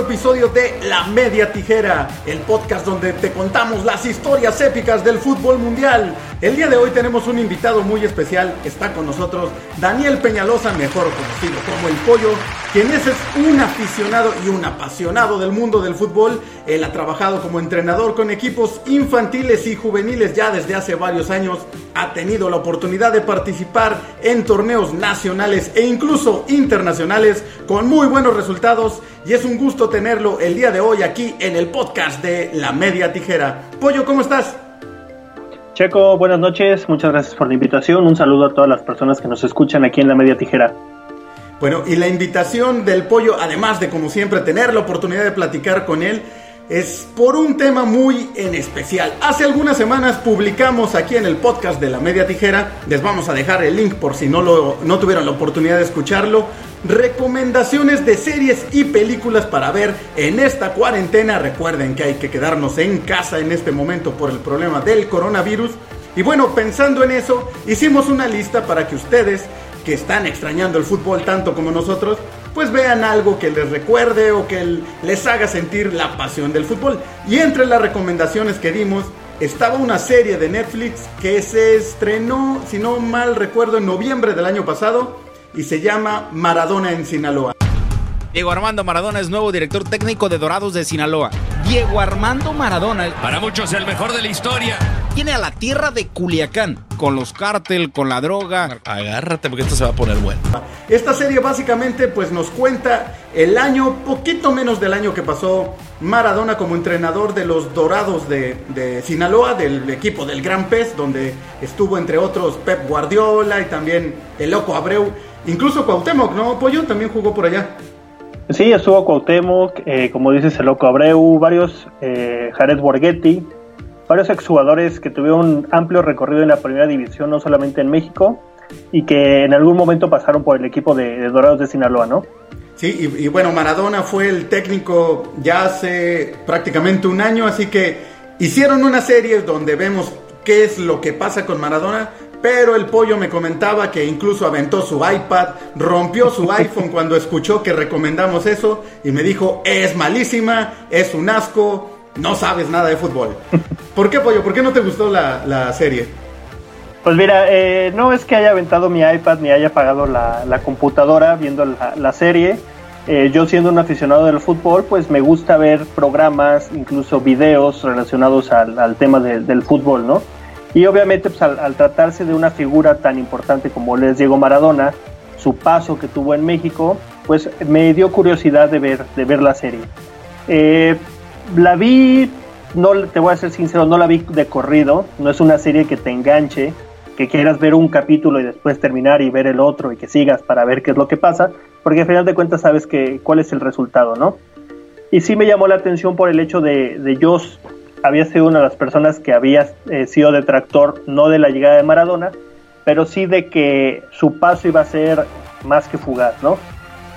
episodio de La Media Tijera, el podcast donde te contamos las historias épicas del fútbol mundial. El día de hoy tenemos un invitado muy especial, está con nosotros Daniel Peñalosa, mejor conocido como El Pollo, quien es un aficionado y un apasionado del mundo del fútbol. Él ha trabajado como entrenador con equipos infantiles y juveniles ya desde hace varios años. Ha tenido la oportunidad de participar en torneos nacionales e incluso internacionales con muy buenos resultados y es un gusto tenerlo el día de hoy aquí en el podcast de La Media Tijera. Pollo, ¿cómo estás? Checo, buenas noches, muchas gracias por la invitación, un saludo a todas las personas que nos escuchan aquí en La Media Tijera. Bueno, y la invitación del pollo, además de como siempre tener la oportunidad de platicar con él, es por un tema muy en especial. Hace algunas semanas publicamos aquí en el podcast de la media tijera, les vamos a dejar el link por si no, lo, no tuvieron la oportunidad de escucharlo, recomendaciones de series y películas para ver en esta cuarentena. Recuerden que hay que quedarnos en casa en este momento por el problema del coronavirus. Y bueno, pensando en eso, hicimos una lista para que ustedes que están extrañando el fútbol tanto como nosotros, pues vean algo que les recuerde o que les haga sentir la pasión del fútbol. Y entre las recomendaciones que dimos estaba una serie de Netflix que se estrenó, si no mal recuerdo, en noviembre del año pasado y se llama Maradona en Sinaloa. Diego Armando Maradona es nuevo director técnico de Dorados de Sinaloa. Diego Armando Maradona. Para muchos el mejor de la historia. Tiene a la tierra de Culiacán, con los cártel, con la droga. Agárrate porque esto se va a poner bueno. Esta serie básicamente pues nos cuenta el año, poquito menos del año que pasó Maradona como entrenador de los Dorados de, de Sinaloa, del equipo del Gran Pez, donde estuvo entre otros Pep Guardiola y también el Loco Abreu. Incluso Cuauhtémoc, ¿no? Pollo también jugó por allá. Sí, estuvo Cuauhtémoc, eh, como dices, el Loco Abreu, varios, eh, Jared Borghetti, varios exjugadores que tuvieron un amplio recorrido en la primera división, no solamente en México, y que en algún momento pasaron por el equipo de, Dorados de Sinaloa, ¿no? Sí, y, y, bueno, Maradona fue el técnico ya hace prácticamente un año, así que hicieron una serie donde vemos qué es lo que pasa con Maradona, pero el pollo me comentaba que incluso aventó su iPad, rompió su iPhone cuando escuchó que recomendamos eso y me dijo, es malísima, es un asco, no sabes nada de fútbol. ¿Por qué, pollo? ¿Por qué no te gustó la, serie? Pues mira, eh, no es que haya aventado mi iPad ni haya apagado la, computadora viendo la, serie. Eh, yo siendo un aficionado del fútbol, pues me gusta ver programas, incluso videos relacionados al, tema del fútbol, ¿no? Y obviamente pues, al, tratarse de una figura tan importante como es Diego Maradona, su paso que tuvo en México, pues me dio curiosidad de ver, de ver la serie. Eh, la vi, no te voy a ser sincero, no la vi de corrido, no es una serie que te enganche, que quieras ver un capítulo y después terminar y ver el otro y que sigas para ver qué es lo que pasa, porque al final de cuentas sabes que, cuál es el resultado, ¿no? Y sí me llamó la atención por el hecho de, de yo había sido una de las personas que había eh, sido detractor no de la llegada de Maradona, pero sí de que su paso iba a ser más que fugaz, ¿no?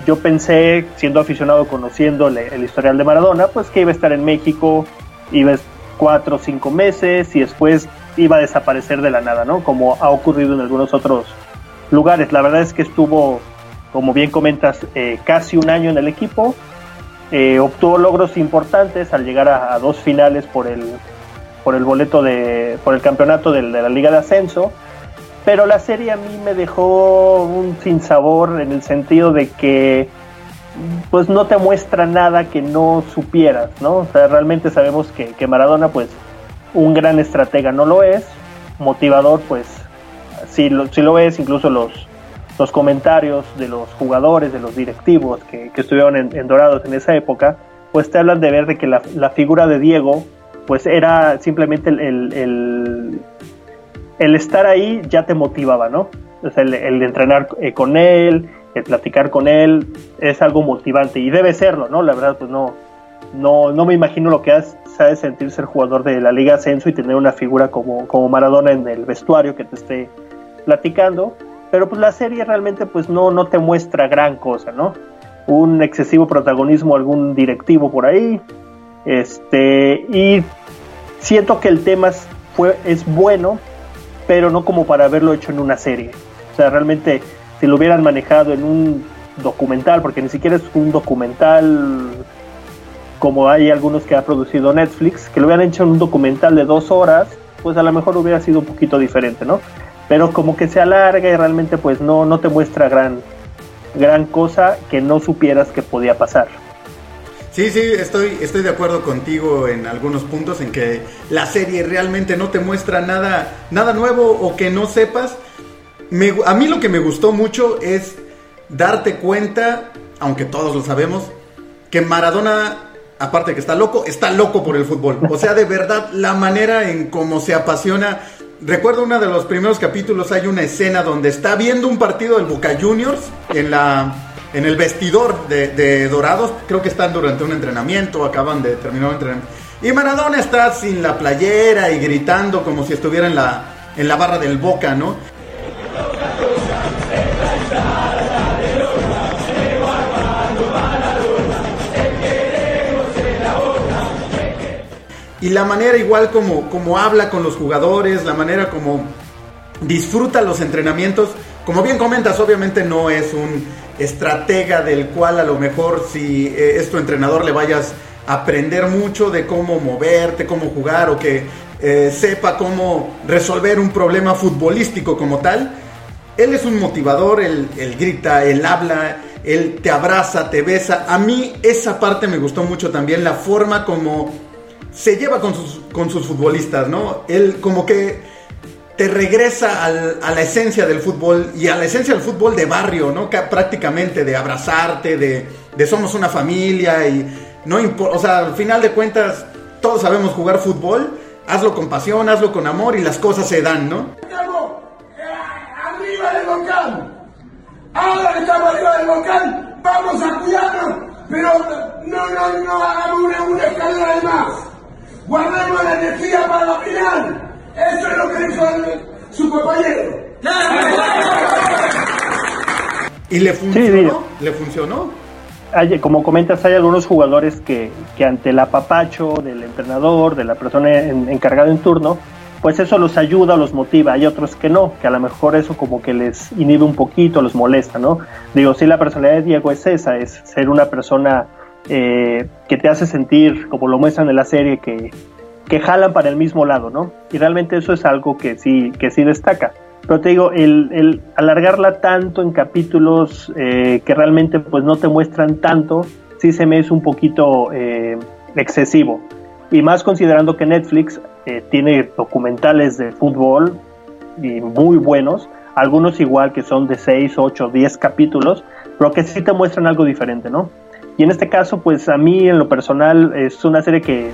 Yo pensé, siendo aficionado, conociendo el historial de Maradona, pues que iba a estar en México, iba a cuatro o cinco meses y después iba a desaparecer de la nada, ¿no? Como ha ocurrido en algunos otros lugares. La verdad es que estuvo, como bien comentas, eh, casi un año en el equipo, eh, obtuvo logros importantes al llegar a, dos finales por el, por el boleto de, por el campeonato de, la Liga de Ascenso. Pero la serie a mí me dejó un sinsabor en el sentido de que pues no te muestra nada que no supieras, ¿no? O sea, realmente sabemos que, que Maradona, pues, un gran estratega no lo es, motivador, pues, si lo, si lo es, incluso los, los comentarios de los jugadores, de los directivos que, estuvieron en, Dorados en esa época, pues te hablan de ver de que la, figura de Diego, pues era simplemente el, el, estar ahí ya te motivaba, ¿no? O sea, el, el entrenar eh, con él, el platicar con él, es algo motivante y debe serlo, ¿no? La verdad, pues no, no, no me imagino lo que hace de sentir ser jugador de la Liga Ascenso y tener una figura como, como Maradona en el vestuario que te esté platicando pero pues la serie realmente pues no, no te muestra gran cosa, ¿no? Un excesivo protagonismo, algún directivo por ahí, este, y siento que el tema fue, es bueno, pero no como para haberlo hecho en una serie. O sea, realmente si lo hubieran manejado en un documental, porque ni siquiera es un documental como hay algunos que ha producido Netflix, que lo hubieran hecho en un documental de dos horas, pues a lo mejor hubiera sido un poquito diferente, ¿no? Pero como que se alarga y realmente pues no, no te muestra gran, gran cosa que no supieras que podía pasar. Sí, sí, estoy, estoy de acuerdo contigo en algunos puntos en que la serie realmente no te muestra nada, nada nuevo o que no sepas. a mí lo que me gustó mucho es darte cuenta, aunque todos lo sabemos, que Maradona aparte de que está loco, está loco por el fútbol. O sea, de verdad, la manera en cómo se apasiona. Recuerdo uno de los primeros capítulos, hay una escena donde está viendo un partido del Boca Juniors en la en el vestidor de, Dorados. Creo que están durante un entrenamiento, acaban de terminar un entrenamiento. Y Maradona está sin la playera y gritando como si estuviera en la, en la barra del Boca, ¿no? Y la manera igual como, como habla con los jugadores, la manera como disfruta los entrenamientos. Como bien comentas, obviamente no es un estratega del cual a lo mejor si eh, es tu entrenador le vayas a aprender mucho de cómo moverte, cómo jugar o que eh, sepa cómo resolver un problema futbolístico como tal. Él es un motivador, él, él grita, él habla, él te abraza, te besa. A mí esa parte me gustó mucho también, la forma como se lleva con sus, con sus futbolistas, ¿no? Él como que te regresa al, a la esencia del fútbol y a la esencia del fútbol de barrio, ¿no? Que prácticamente de abrazarte, de, de somos una familia y no o sea, al final de cuentas todos sabemos jugar fútbol, hazlo con pasión, hazlo con amor y las cosas se dan, ¿no? Eh, arriba del. Ahora que estamos arriba del volcán, vamos a cuidarnos, pero no, no, no hagamos una, una escalera de más. Guardemos la energía para la final. Eso es lo que dijo su compañero. ¿Y le funcionó? ¿Le funcionó? como comentas, hay algunos jugadores que, que, ante el apapacho del entrenador, de la persona encargada en turno, pues eso los ayuda, los motiva. Hay otros que no, que a lo mejor eso como que les inhibe un poquito, los molesta, ¿no? Digo, si la personalidad de Diego es esa, es ser una persona eh, que te hace sentir, como lo muestran en la serie, que, que jalan para el mismo lado, ¿no? Y realmente eso es algo que sí, que sí destaca. Pero te digo, el, alargarla tanto en capítulos eh, que realmente pues no te muestran tanto, sí se me es un poquito eh, excesivo. Y más considerando que Netflix tiene documentales de fútbol y muy buenos, algunos igual que son de 6, 8, 10 capítulos, pero que sí te muestran algo diferente, ¿no? Y en este caso, pues a mí en lo personal es una serie que,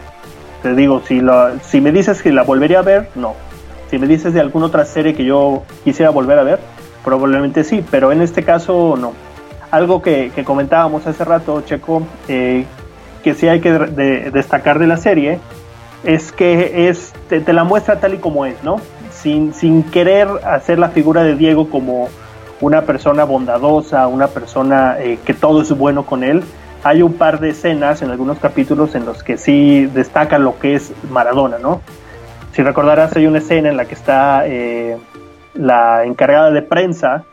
te digo, si, si me dices que la volvería a ver, no. Si me dices de alguna otra serie que yo quisiera volver a ver, probablemente sí, pero en este caso no. Algo que, comentábamos hace rato, Checo, eh, que sí hay que destacar de la serie, es que es, te, la muestra tal y como es, ¿no? Sin, sin querer hacer la figura de Diego como una persona bondadosa, una persona eh, que todo es bueno con él, hay un par de escenas en algunos capítulos en los que sí destaca lo que es Maradona, ¿no? Si recordarás, hay una escena en la que está eh, la encargada de prensa,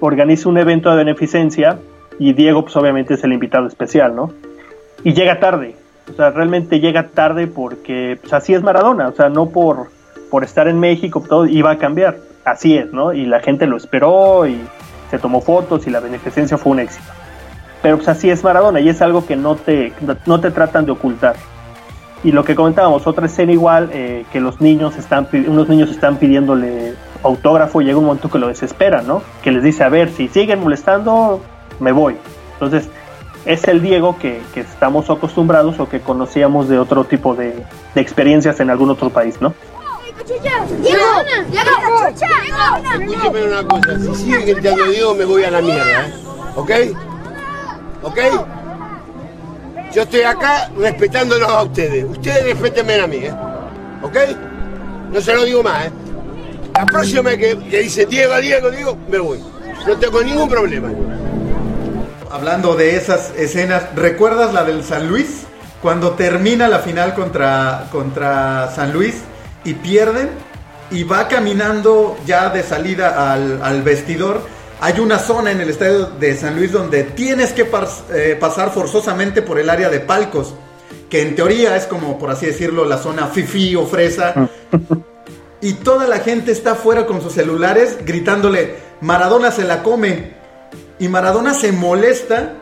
organiza un evento de beneficencia y Diego, pues obviamente es el invitado especial, ¿no? Y llega tarde, o sea, realmente llega tarde porque pues, así es Maradona, o sea, no por, por estar en México, todo iba a cambiar, así es, ¿no? Y la gente lo esperó y se tomó fotos y la beneficencia fue un éxito pero pues así es Maradona y es algo que no te, no te tratan de ocultar. Y lo que comentábamos, otra escena igual, eh, que los niños están, unos niños están pidiéndole autógrafo llega un momento que lo desesperan, ¿no? Que les dice, a ver, si siguen molestando, me voy. Entonces, es el Diego que, que estamos acostumbrados o que conocíamos de otro tipo de, de experiencias en algún otro país, ¿no? Escúchame una cosa, si sigue gritando Diego me voy a la mierda, ¿eh? ¿ok? ¿Ok? Yo estoy acá respetándolos a ustedes. Ustedes respétenme a mí, ¿eh? ¿Ok? No se lo digo más, ¿eh? La próxima que, que dice Diego, Diego, Diego, me voy. No tengo ningún problema. Hablando de esas escenas, ¿recuerdas la del San Luis? Cuando termina la final contra, contra San Luis y pierden y va caminando ya de salida al, al vestidor hay una zona en el estadio de San Luis donde tienes que eh, pasar forzosamente por el área de palcos. que en teoría es como, por así decirlo, la zona fifi o fresa. y toda la gente está afuera con sus celulares gritándole, Maradona se la come. Y Maradona se molesta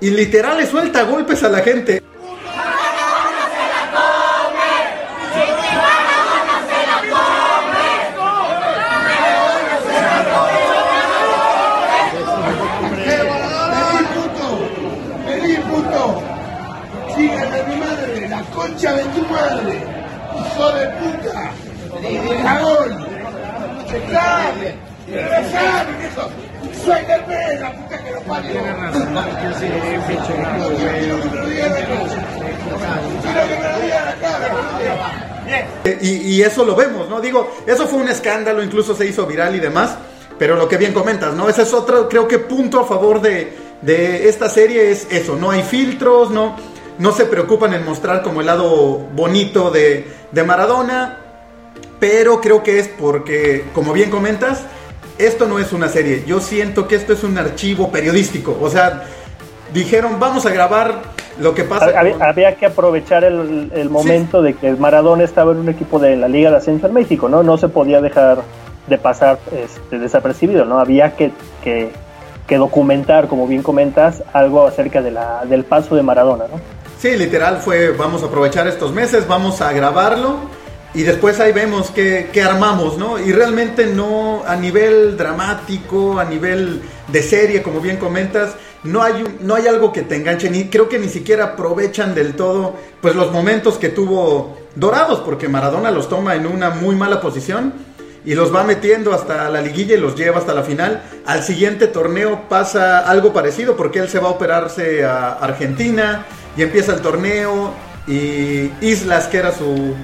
y literal le suelta golpes a la gente. Suéltame, la puta que lo parió. Y, y eso lo vemos, ¿no? Digo, eso fue un escándalo, incluso se hizo viral y demás. Pero lo que bien comentas, ¿no? Ese es otro, creo que punto a favor de, de esta serie es eso, no hay filtros, no, no se preocupan en mostrar como el lado bonito de, de Maradona, pero creo que es porque, como bien comentas, esto no es una serie, yo siento que esto es un archivo periodístico, o sea, dijeron vamos a grabar lo que pasa. Había, con- había que aprovechar el, el momento de que Maradona estaba en un equipo de la Liga de Ascenso en México, ¿no? No se podía dejar de pasar este, desapercibido, ¿no? Había que, que, que documentar, como bien comentas, algo acerca de la, del paso de Maradona, ¿no? Sí, literal fue, vamos a aprovechar estos meses, vamos a grabarlo y después ahí vemos qué, qué armamos, ¿no? Y realmente no a nivel dramático, a nivel de serie, como bien comentas, no hay, no hay algo que te enganche, ni creo que ni siquiera aprovechan del todo pues los momentos que tuvo dorados, porque Maradona los toma en una muy mala posición y los va metiendo hasta la liguilla y los lleva hasta la final. Al siguiente torneo pasa algo parecido porque él se va a operarse a Argentina y empieza el torneo y Islas, que era su,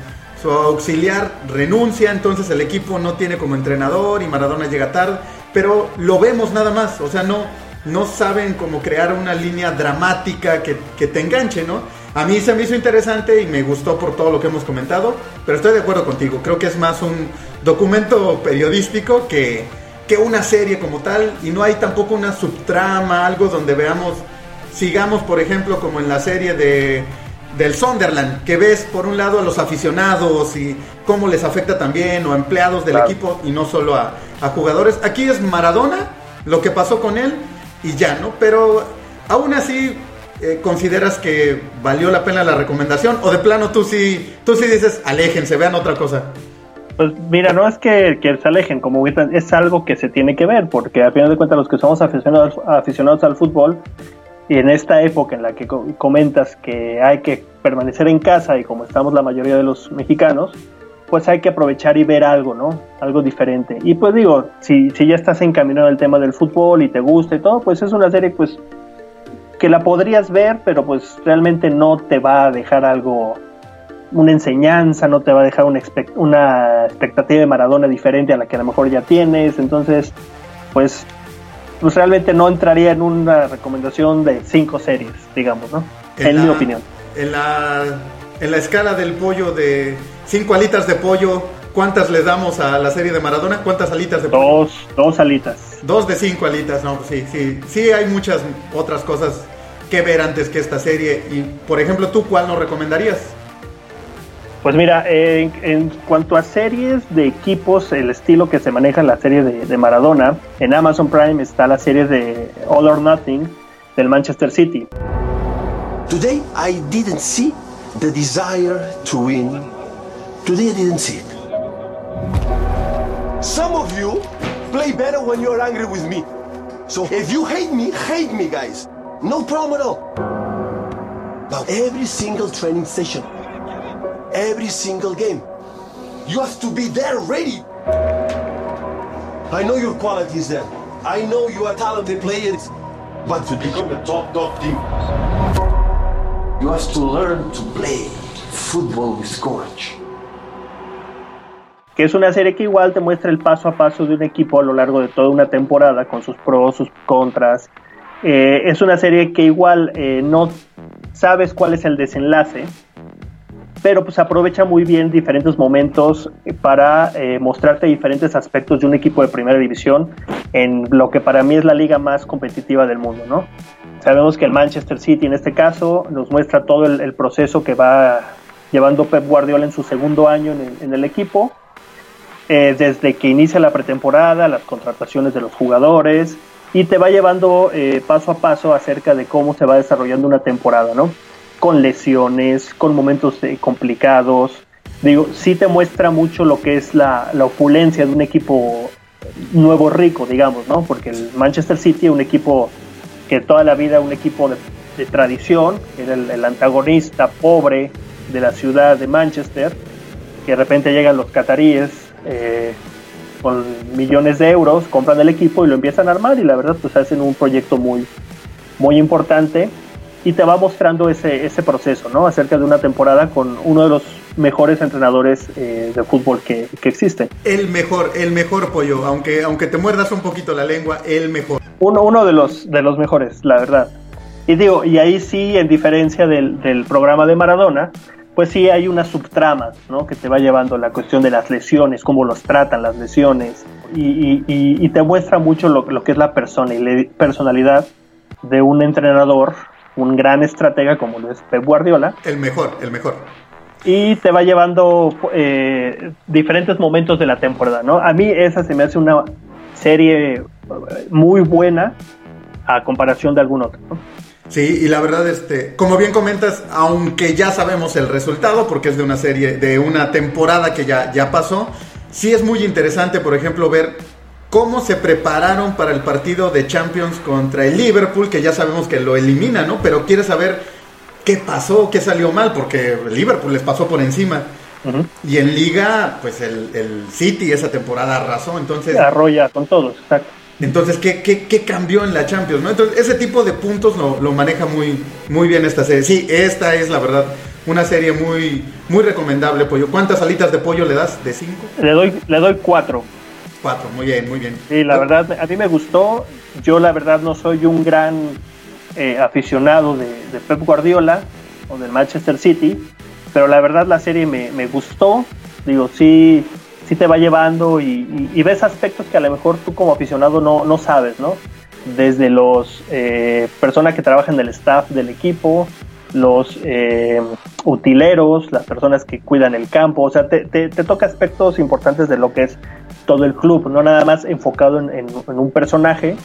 su auxiliar, renuncia, entonces el equipo no tiene como entrenador y Maradona llega tarde, pero lo vemos nada más, o sea, no, no saben cómo crear una línea dramática que, que te enganche, ¿no? A mí se me hizo interesante y me gustó por todo lo que hemos comentado, pero estoy de acuerdo contigo, creo que es más un documento periodístico que, que una serie como tal y no hay tampoco una subtrama, algo donde veamos, sigamos por ejemplo como en la serie de del Sunderland, que ves por un lado a los aficionados y cómo les afecta también, o a empleados del Claro. equipo y no solo a, a jugadores. Aquí es Maradona, lo que pasó con él y ya, ¿no? Pero aún así, eh, ¿consideras que valió la pena la recomendación? ¿O de plano tú sí, tú sí dices, aléjense, vean otra cosa? Pues mira, no es que, que se alejen, como es algo que se tiene que ver, porque al final de cuentas los que somos aficionados, aficionados al fútbol, y en esta época en la que co- comentas que hay que permanecer en casa y como estamos la mayoría de los mexicanos, pues hay que aprovechar y ver algo, ¿no? Algo diferente. Y pues digo, si, si ya estás encaminado al tema del fútbol y te gusta y todo, pues es una serie pues que la podrías ver, pero pues realmente no te va a dejar algo una enseñanza, no te va a dejar una, expect- una expectativa de Maradona diferente a la que a lo mejor ya tienes. Entonces, pues, pues realmente no entraría en una recomendación de cinco series, digamos, ¿no? En, la, mi opinión. En la, en la escala del pollo de 5 alitas de pollo, ¿cuántas le damos a la serie de Maradona? ¿Cuántas alitas de pollo? Dos, dos alitas. Dos de cinco alitas, no, sí, sí, sí hay muchas otras cosas que ver antes que esta serie. Y, por ejemplo, ¿tú cuál nos recomendarías? Pues mira, en, en cuanto a series de equipos, el estilo que se maneja en la serie de, Maradona, en Amazon Prime está la serie de All or Nothing del Manchester City. Today I didn't see the desire to win. Today I didn't see it. Some of you play better when you're angry with me. So if you hate me, hate me, guys. No problem at all. But every single training session, every single game, you have to be there ready. I know your quality is there. I know you are talented players. But to become a top, top team, you have to learn to play football with courage. que es una serie que igual te muestra el paso a paso de un equipo a lo largo de toda una temporada, con sus pros, sus contras. Eh, es una serie que igual eh, no sabes cuál es el desenlace, pero pues aprovecha muy bien diferentes momentos para eh, mostrarte diferentes aspectos de un equipo de primera división en lo que para mí es la liga más competitiva del mundo, ¿no? sabemos que el Manchester City en este caso nos muestra todo el, proceso que va llevando Pep Guardiola en su segundo año en el, equipo, eh, desde que inicia la pretemporada, las contrataciones de los jugadores, y te va llevando eh, paso a paso acerca de cómo se va desarrollando una temporada, ¿no? Con lesiones, con momentos eh, complicados. Digo, sí te muestra mucho lo que es la, opulencia de un equipo nuevo rico, digamos, ¿no? Porque el Manchester City, un equipo que toda la vida, un equipo de, tradición, era el, antagonista pobre de la ciudad de Manchester, que de repente llegan los cataríes. Eh, con millones de euros, compran el equipo y lo empiezan a armar y la verdad pues hacen un proyecto muy, muy importante y te va mostrando ese, ese proceso, ¿no? Acerca de una temporada con uno de los mejores entrenadores eh, de fútbol que, que existe. El mejor, el mejor pollo, aunque, aunque te muerdas un poquito la lengua, el mejor. Uno, uno de, los, de los mejores, la verdad. Y digo, y ahí sí, en diferencia del, del programa de Maradona, pues sí hay una subtrama, ¿no? Que te va llevando la cuestión de las lesiones, cómo los tratan las lesiones, y, te muestra mucho lo, que es la personalidad de un entrenador, un gran estratega como lo es Pep Guardiola. El mejor, el mejor. Y te va llevando eh, diferentes momentos de la temporada, ¿no? A mí esa se me hace una serie muy buena a comparación de algún otro, ¿no? Sí, y la verdad, este, como bien comentas, aunque ya sabemos el resultado, porque es de una serie, de una temporada que ya, ya pasó, sí es muy interesante, por ejemplo, ver cómo se prepararon para el partido de Champions contra el Liverpool, que ya sabemos que lo elimina, ¿no? Pero quiere saber qué pasó, qué salió mal, porque el Liverpool les pasó por encima. Y en Liga, pues el, el, City esa temporada arrasó, entonces... Arrolla con todos, exacto. Entonces, ¿qué, qué, qué cambió en la Champions? ¿no? Entonces, ese tipo de puntos lo, lo, maneja muy, muy bien esta serie. Sí, esta es la verdad una serie muy, muy recomendable, Pollo. ¿Cuántas alitas de pollo le das? ¿De cinco? Le doy, le doy cuatro. Cuatro, muy bien, muy bien. Sí, la verdad, a mí me gustó. Yo, la verdad, no soy un gran eh, aficionado de, Pep Guardiola o del Manchester City, pero la verdad, la serie me, me gustó. Digo, sí sí te va llevando y, ves aspectos que a lo mejor tú como aficionado no, no sabes, ¿no? Desde los eh, personas que trabajan en el staff del equipo, los eh, utileros, las personas que cuidan el campo, o sea, te, te, toca aspectos importantes de lo que es todo el club, no nada más enfocado en, un personaje,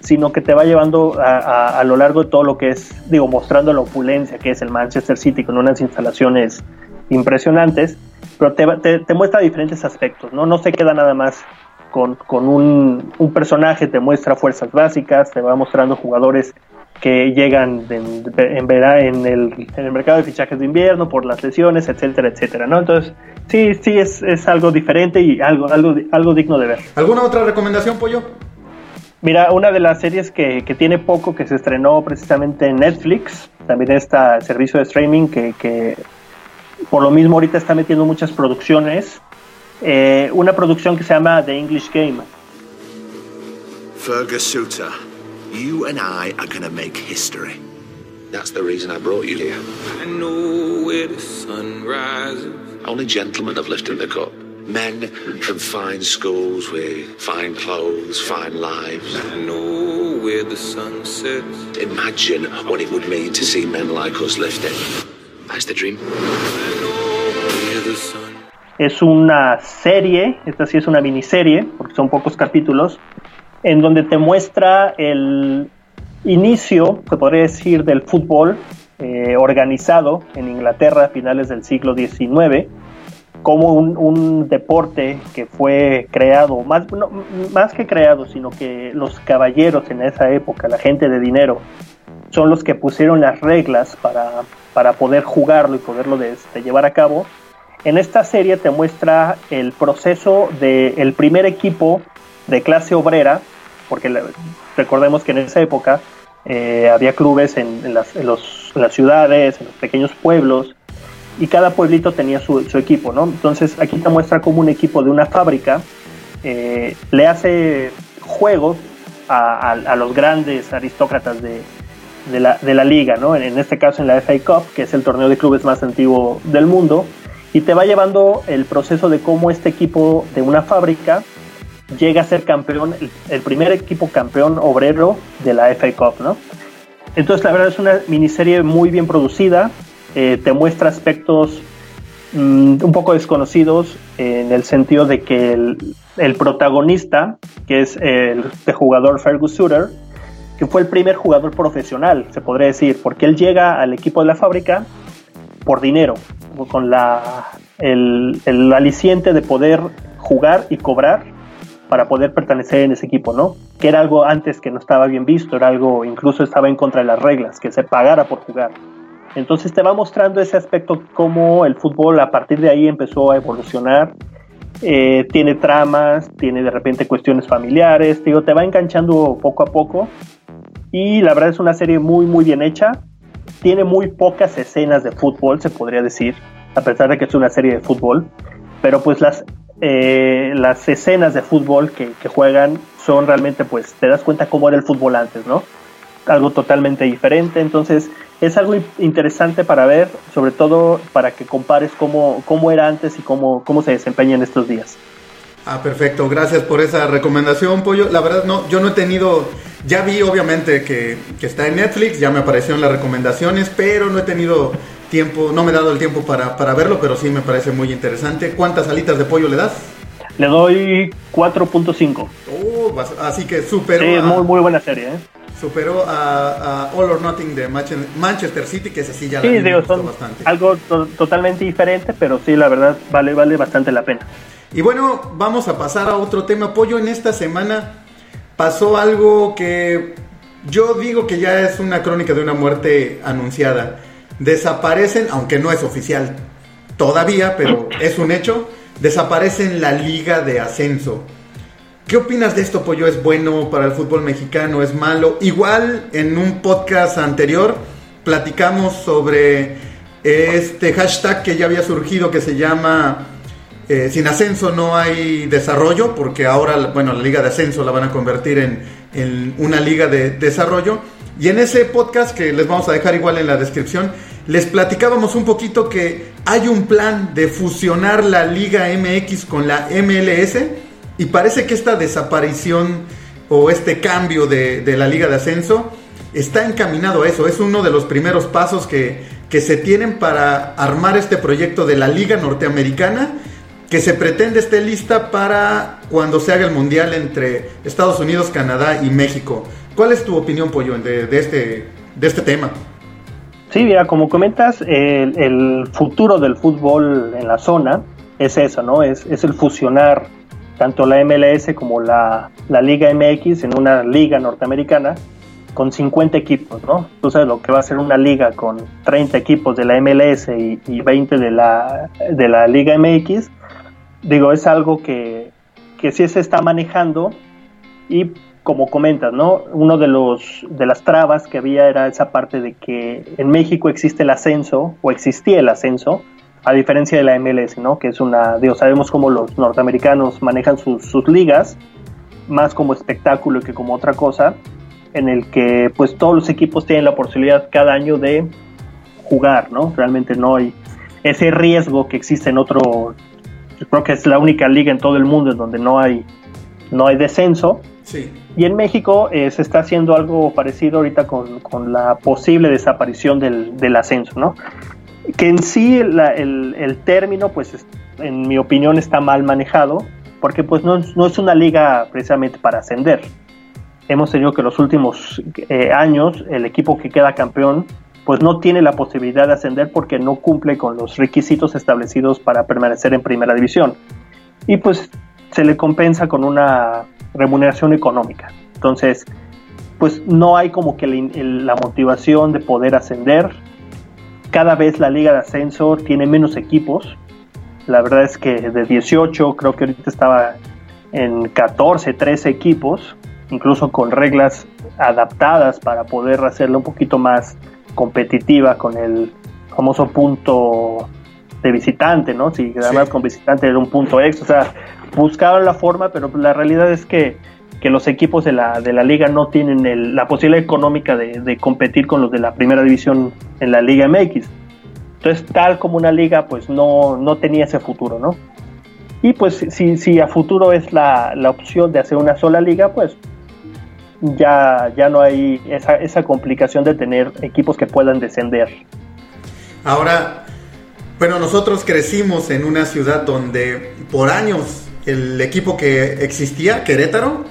sino que te va llevando a, a, lo largo de todo lo que es, digo, mostrando la opulencia que es el Manchester City con unas instalaciones impresionantes pero te, muestra diferentes aspectos, ¿no? No se queda nada más con, un, personaje, te muestra fuerzas básicas, te va mostrando jugadores que llegan en, en, el, en el mercado de fichajes de invierno por las lesiones, etcétera, etcétera, ¿no? Entonces, sí, sí, es, es algo diferente y algo, algo, algo digno de ver. ¿Alguna otra recomendación, Pollo? Mira, una de las series que, que, tiene poco, que se estrenó precisamente en Netflix, también está servicio de streaming que, que por lo mismo ahorita está metiendo muchas producciones. Eh, una producción que se llama The English Game. Fergus Suter, you and I are gonna make history. That's the reason I brought you here. I know where the sun rises. Only gentlemen have lifted the cup. Men from fine schools with fine clothes, fine lives. I know where the sun sets. Imagine what it would mean to see men like us lift it. Es una serie, esta sí es una miniserie, porque son pocos capítulos, en donde te muestra el inicio, se podría decir, del fútbol eh, organizado en Inglaterra a finales del siglo XIX, como un, deporte que fue creado, más, más que creado, sino que los caballeros en esa época, la gente de dinero, son los que pusieron las reglas para, para poder jugarlo y poderlo de, llevar a cabo. En esta serie te muestra el proceso del primer equipo de clase obrera, porque recordemos que en esa época eh, había clubes en, las, ciudades, en los pequeños pueblos, y cada pueblito tenía su, equipo, ¿no? Entonces aquí te muestra como un equipo de una fábrica eh, le hace juegos a los grandes aristócratas de, de la, de la liga, ¿no? En, este caso en la FA Cup, que es el torneo de clubes más antiguo del mundo, y te va llevando el proceso de cómo este equipo de una fábrica llega a ser campeón, el, primer equipo campeón obrero de la FA Cup, ¿no? Entonces la verdad es una miniserie muy bien producida, eh, te muestra aspectos mm, un poco desconocidos en el sentido de que el, protagonista, que es el, jugador Fergus Suter, que fue el primer jugador profesional, se podría decir, porque él llega al equipo de la fábrica por dinero, con la, el, el aliciente de poder jugar y cobrar para poder pertenecer en ese equipo, ¿no? Que era algo antes que no estaba bien visto, era algo incluso estaba en contra de las reglas, que se pagara por jugar. Entonces te va mostrando ese aspecto, cómo el fútbol a partir de ahí empezó a evolucionar. Eh, tiene tramas, tiene de repente cuestiones familiares, digo, te va enganchando poco a poco. Y la verdad es una serie muy, muy bien hecha. Tiene muy pocas escenas de fútbol, se podría decir, a pesar de que es una serie de fútbol. Pero pues las eh, las escenas de fútbol que, juegan son realmente, pues, te das cuenta cómo era el fútbol antes, ¿no? Algo totalmente diferente, entonces es algo interesante para ver, sobre todo para que compares cómo, cómo era antes y cómo, cómo se desempeña en estos días. Ah, perfecto, gracias por esa recomendación, Pollo. La verdad, no, yo no he tenido, ya vi obviamente que, que está en Netflix, ya me aparecieron las recomendaciones, pero no he tenido tiempo, no me he dado el tiempo para, verlo, pero sí me parece muy interesante. ¿Cuántas alitas de pollo le das? Le doy 4.5. Oh, así que superó. Sí, muy, muy buena serie, ¿eh? Superó a, All or Nothing de Manchester City, que es así ya sí, digo, son bastante. Algo totalmente diferente, pero sí, la verdad, vale, vale bastante la pena. Y bueno, vamos a pasar a otro tema. Pollo, en esta semana pasó algo que yo digo que ya es una crónica de una muerte anunciada desaparecen, aunque no es oficial todavía, pero es un hecho, desaparecen la liga de ascenso. ¿Qué opinas de esto, Pollo? ¿Es bueno para el fútbol mexicano? ¿Es malo? Igual en un podcast anterior platicamos sobre este hashtag que ya había surgido que se llama eh, Sin ascenso no hay desarrollo, porque ahora, bueno, la liga de ascenso la van a convertir en, en una liga de desarrollo. Y en ese podcast, que les vamos a dejar igual en la descripción, les platicábamos un poquito que hay un plan de fusionar la Liga MX con la MLS y parece que esta desaparición o este cambio de, la Liga de Ascenso está encaminado a eso. Es uno de los primeros pasos que, que se tienen para armar este proyecto de la Liga Norteamericana que se pretende esté lista para cuando se haga el Mundial entre Estados Unidos, Canadá y México. ¿Cuál es tu opinión, Pollo, de, de este, de este tema? Sí, mira, como comentas, el, futuro del fútbol en la zona es eso, ¿no? Es, es el fusionar tanto la MLS como la, Liga MX en una liga norteamericana con 50 equipos, ¿no? Tú sabes lo que va a ser una liga con 30 equipos de la MLS y, y 20 de la, de la Liga MX. Digo, es algo que, que sí se está manejando y como comentas, ¿no? Uno de los de las trabas que había era esa parte de que en México existe el ascenso o existía el ascenso, a diferencia de la MLS, ¿no? Que es una, digo, sabemos cómo los norteamericanos manejan sus, sus ligas, más como espectáculo que como otra cosa, en el que pues todos los equipos tienen la posibilidad cada año de jugar, ¿no? Realmente no hay ese riesgo que existe en otro, creo que es la única liga en todo el mundo en donde no hay no hay descenso. Y en México eh, se está haciendo algo parecido ahorita con, la posible desaparición del, ascenso, ¿no? Que en sí el, término, pues en mi opinión está mal manejado, porque pues no, es una liga precisamente para ascender. Hemos tenido que los últimos eh, años el equipo que queda campeón pues no tiene la posibilidad de ascender porque no cumple con los requisitos establecidos para permanecer en primera división. Y pues se le compensa con una remuneración económica. Entonces, pues no hay como que la motivación de poder ascender. Cada vez la liga de ascenso tiene menos equipos. La verdad es que de 18 creo que ahorita estaba en 14, 13 equipos, incluso con reglas adaptadas para poder hacerla un poquito más competitiva con el famoso punto de visitante, ¿no? Si además con visitante era un punto extra, o sea, buscaban la forma, pero la realidad es que, los equipos de la, de la liga no tienen la posibilidad económica de, competir con los de la primera división en la Liga MX. Entonces, tal como una liga, pues no, no tenía ese futuro, ¿no? Y pues si, si a futuro es la, opción de hacer una sola liga, pues ya, ya no hay esa, esa complicación de tener equipos que puedan descender. Ahora, bueno, nosotros crecimos en una ciudad donde por años el equipo que existía, Querétaro,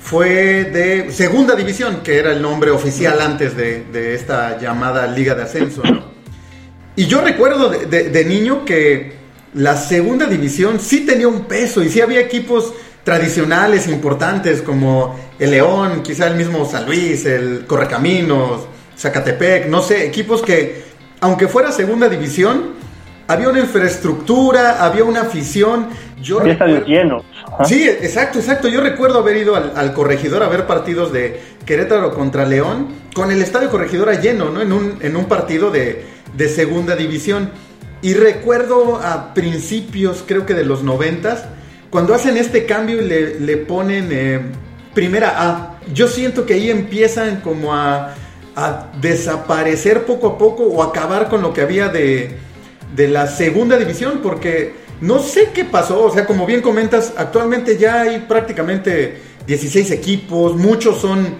fue de segunda división, que era el nombre oficial antes de, esta llamada Liga de Ascenso. Y yo recuerdo de, niño que la segunda división sí tenía un peso y sí había equipos tradicionales importantes como el León, quizá el mismo San Luis, el Correcaminos, Zacatepec, no sé, equipos que, aunque fuera segunda división, había una infraestructura, había una afición. Yo había lleno. Sí, exacto, exacto. Yo recuerdo haber ido al, corregidor a ver partidos de Querétaro contra León con el estadio corregidora lleno, ¿no? En un, en un partido de, segunda división. Y recuerdo a principios, creo que de los noventas, cuando hacen este cambio y le, ponen eh, primera A. Yo siento que ahí empiezan como a, a desaparecer poco a poco o acabar con lo que había de de la segunda división, porque no sé qué pasó, o sea, como bien comentas, actualmente ya hay prácticamente 16 equipos, muchos son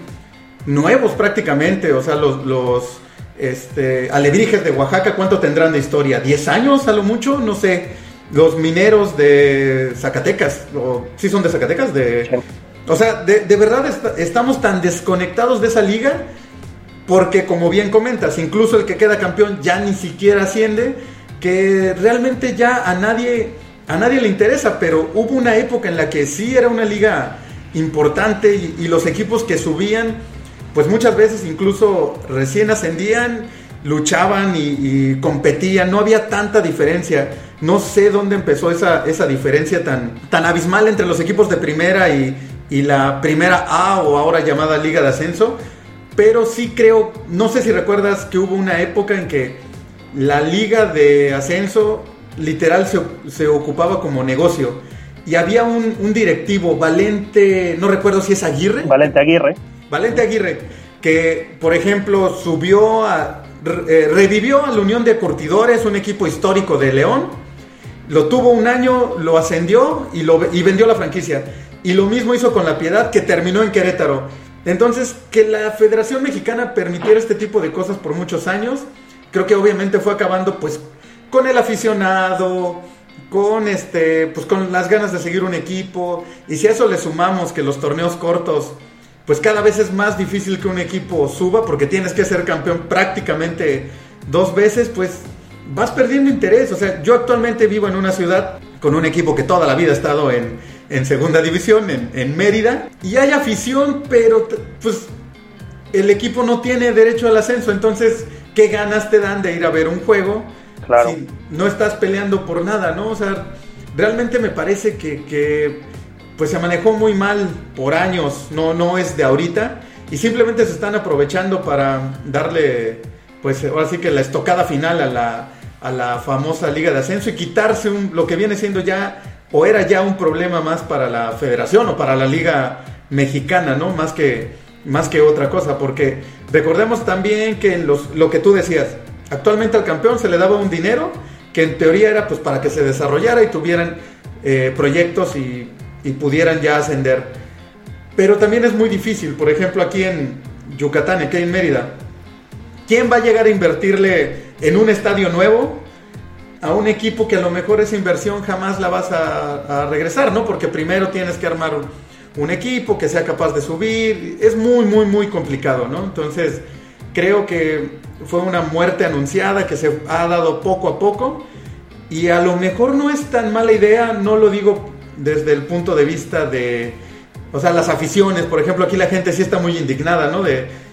nuevos prácticamente, o sea, los, este, Alebrijes de Oaxaca, ¿cuánto tendrán de historia? ¿10 años a lo mucho? No sé. Los mineros de Zacatecas, o sí son de Zacatecas, de... O sea, de verdad estamos tan desconectados de esa liga porque como bien comentas, incluso el que queda campeón ya ni siquiera asciende que realmente ya a nadie, a nadie le interesa, pero hubo una época en la que sí era una liga importante y, los equipos que subían, pues muchas veces incluso recién ascendían, luchaban y, competían, no había tanta diferencia. No sé dónde empezó esa, esa diferencia tan, tan abismal entre los equipos de primera y, y la primera A o ahora llamada Liga de Ascenso, pero sí creo, no sé si recuerdas que hubo una época en que la liga de ascenso literal se, ocupaba como negocio. Y había un, directivo, Valente, no recuerdo si es Aguirre. Valente Aguirre. Valente Aguirre, que por ejemplo subió a, eh, revivió a la Unión de Curtidores, un equipo histórico de León. Lo tuvo un año, lo ascendió y, lo, y vendió la franquicia. Y lo mismo hizo con la Piedad, que terminó en Querétaro. Entonces, que la Federación Mexicana permitiera este tipo de cosas por muchos años, creo que obviamente fue acabando pues con el aficionado, con este, pues con las ganas de seguir un equipo. Y si a eso le sumamos que los torneos cortos, pues cada vez es más difícil que un equipo suba porque tienes que ser campeón prácticamente dos veces, pues vas perdiendo interés. O sea, yo actualmente vivo en una ciudad con un equipo que toda la vida ha estado en, en segunda división, en, en Mérida, y hay afición, pero pues el equipo no tiene derecho al ascenso, entonces ¿qué ganas te dan de ir a ver un juego claro. si no estás peleando por nada, ¿no? O sea, realmente me parece que, pues se manejó muy mal por años, no, no es de ahorita, y simplemente se están aprovechando para darle, pues ahora sí que la estocada final a la, a la famosa Liga de Ascenso y quitarse un, lo que viene siendo ya, o era ya un problema más para la federación o para la Liga Mexicana, ¿no? Más que más que otra cosa, porque recordemos también que los, lo que tú decías, actualmente al campeón se le daba un dinero que en teoría era pues para que se desarrollara y tuvieran eh, proyectos y, y, pudieran ya ascender. Pero también es muy difícil, por ejemplo aquí en Yucatán, aquí en Mérida, ¿quién va a llegar a invertirle en un estadio nuevo a un equipo que a lo mejor esa inversión jamás la vas a, a regresar, ¿no? Porque primero tienes que armar un equipo que sea capaz de subir. Es muy, muy, muy complicado, ¿no? Entonces, creo que fue una muerte anunciada que se ha dado poco a poco. Y a lo mejor no es tan mala idea, no lo digo desde el punto de vista de, o sea, las aficiones. Por ejemplo, aquí la gente sí está muy indignada, ¿no? De,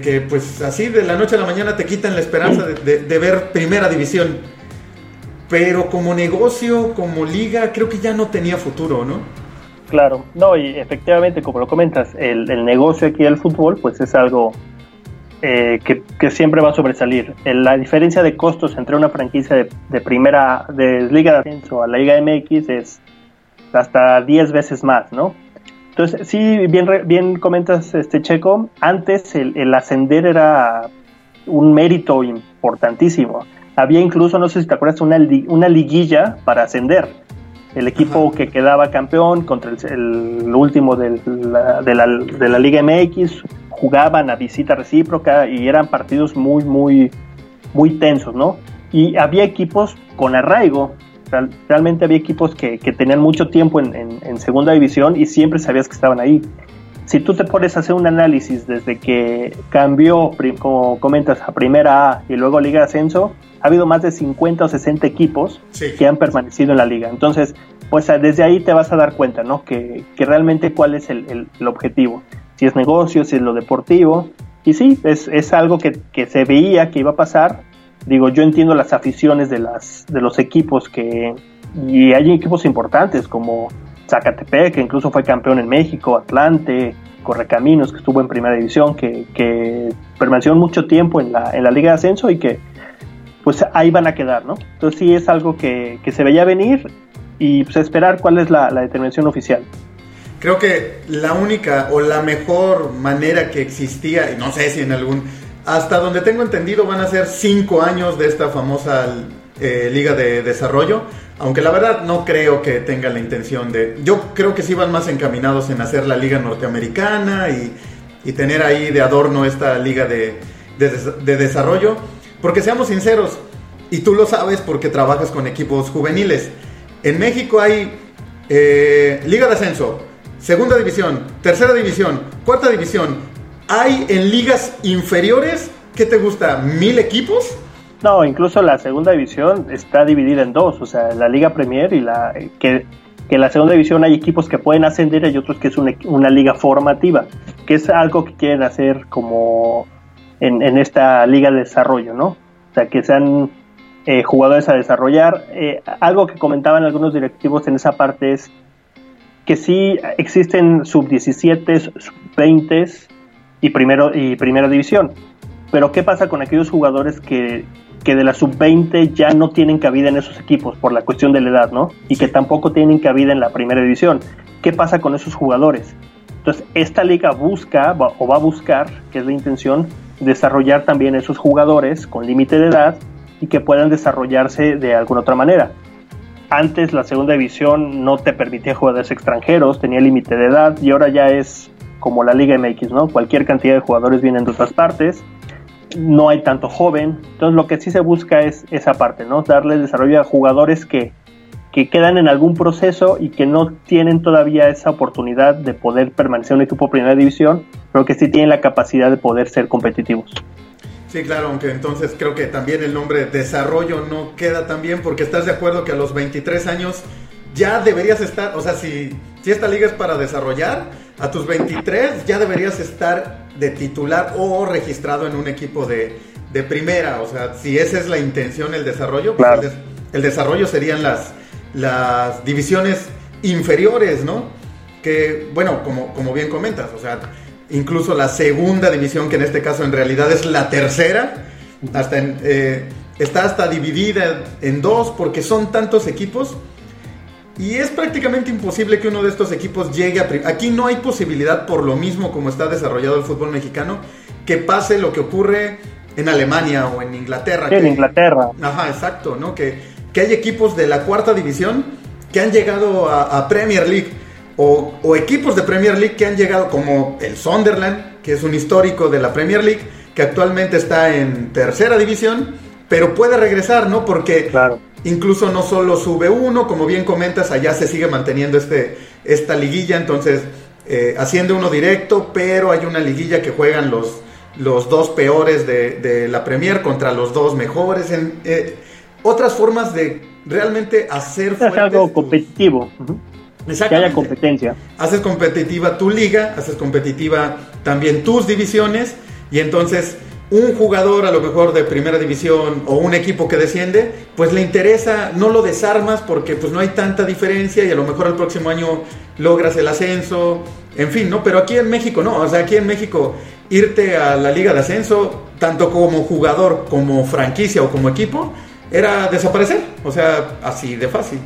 que pues así de la noche a la mañana te quitan la esperanza de, de ver primera división. Pero como negocio, como liga, creo que ya no tenía futuro, ¿no? Claro, no, y efectivamente, como lo comentas, el, negocio aquí del fútbol, pues es algo eh, que, siempre va a sobresalir. La diferencia de costos entre una franquicia de, primera, de Liga de Ascenso a la Liga MX es hasta 10 veces más, ¿no? Entonces, sí, bien, bien comentas, este Checo, antes el, ascender era un mérito importantísimo. Había incluso, no sé si te acuerdas, una, una liguilla para ascender El equipo que quedaba campeón contra el, último de, la, de, la, Liga MX jugaban a visita recíproca y eran partidos muy, muy, muy tensos, ¿no? Y había equipos con arraigo, realmente había equipos que, tenían mucho tiempo en, segunda división y siempre sabías que estaban ahí. Si tú te pones a hacer un análisis desde que cambió, como comentas, a primera A y luego Liga de Ascenso, ha habido más de 50 o 60 equipos que han permanecido en la liga. Entonces, pues desde ahí te vas a dar cuenta, ¿no? Que, realmente cuál es el, objetivo. Si es negocio, si es lo deportivo. Y sí, es, es algo que, que, se veía que iba a pasar. Digo, yo entiendo las aficiones de, las, de los equipos que... Y hay equipos importantes como Zacatepec, que incluso fue campeón en México, Atlante, Correcaminos, que estuvo en primera división, que, que permaneció mucho tiempo en la, en la Liga de Ascenso y que pues ahí van a quedar, ¿no? Entonces sí es algo que, se veía venir y pues esperar cuál es la, determinación oficial. Creo que la única o la mejor manera que existía, y no sé si en algún, hasta donde tengo entendido van a ser cinco años de esta famosa eh, liga de desarrollo, aunque la verdad no creo que tenga la intención de, yo creo que sí van más encaminados en hacer la liga norteamericana y, tener ahí de adorno esta liga de, de desarrollo porque seamos sinceros, y tú lo sabes porque trabajas con equipos juveniles. En México hay eh, Liga de Ascenso, Segunda División, Tercera División, Cuarta División. ¿Hay en ligas inferiores, qué te gusta, mil equipos? No, incluso la segunda división está dividida en dos, o sea, la Liga Premier y la que, que la segunda división hay equipos que pueden ascender y otros que es una, una liga formativa, que es algo que quieren hacer como en, esta liga de desarrollo, ¿no? O sea, que sean eh, jugadores a desarrollar. Eh, algo que comentaban algunos directivos en esa parte es que sí existen sub-17, sub-20 y, primero, y primera división. Pero ¿qué pasa con aquellos jugadores que, que de la sub-20 ya no tienen cabida en esos equipos por la cuestión de la edad, ¿no? Y que tampoco tienen cabida en la primera división. ¿Qué pasa con esos jugadores? Entonces, esta liga busca o va a buscar, que es la intención, desarrollar también esos jugadores con límite de edad y que puedan desarrollarse de alguna otra manera. Antes la segunda división no te permitía jugadores extranjeros, tenía límite de edad y ahora ya es como la Liga MX, ¿no? Cualquier cantidad de jugadores vienen de otras partes, no hay tanto joven, entonces lo que sí se busca es esa parte, ¿no? Darle desarrollo a jugadores que que quedan en algún proceso y que no tienen todavía esa oportunidad de poder permanecer en un equipo de primera división, pero que sí tienen la capacidad de poder ser competitivos. Sí, claro, aunque entonces creo que también el nombre desarrollo no queda tan bien porque estás de acuerdo que a los 23 años ya deberías estar, o sea, si, si esta liga es para desarrollar, a tus 23 ya deberías estar de titular o registrado en un equipo de, de primera, o sea, si esa es la intención, el desarrollo, pues el desarrollo serían las, las divisiones inferiores, ¿no? Que, bueno, como, como bien comentas, o sea, incluso la segunda división, que en este caso en realidad es la tercera, hasta eh, está hasta dividida en dos porque son tantos equipos y es prácticamente imposible que uno de estos equipos llegue a... Aquí no hay posibilidad, por lo mismo como está desarrollado el fútbol mexicano, que pase lo que ocurre en Alemania o en Inglaterra. en Inglaterra. Ajá, exacto, ¿no? Que que hay equipos de la cuarta división que han llegado a, Premier League o, equipos de Premier League que han llegado como el Sunderland, que es un histórico de la Premier League, que actualmente está en tercera división, pero puede regresar, ¿no? Porque incluso no solo sube uno, como bien comentas, allá se sigue manteniendo este, esta liguilla, entonces eh, haciendo uno directo, pero hay una liguilla que juegan los, los dos peores de, la Premier contra los dos mejores. En, eh, otras formas de realmente hacer es algo competitivo. Que haya competencia. Haces competitiva tu liga, haces competitiva también tus divisiones y entonces un jugador a lo mejor de primera división o un equipo que desciende, pues le interesa, no lo desarmas porque pues no hay tanta diferencia y a lo mejor el próximo año logras el ascenso, en fin, ¿no? Pero aquí en México no, o sea, aquí en México irte a la liga de ascenso, tanto como jugador, como franquicia o como equipo, era desaparecer, o sea, así de fácil.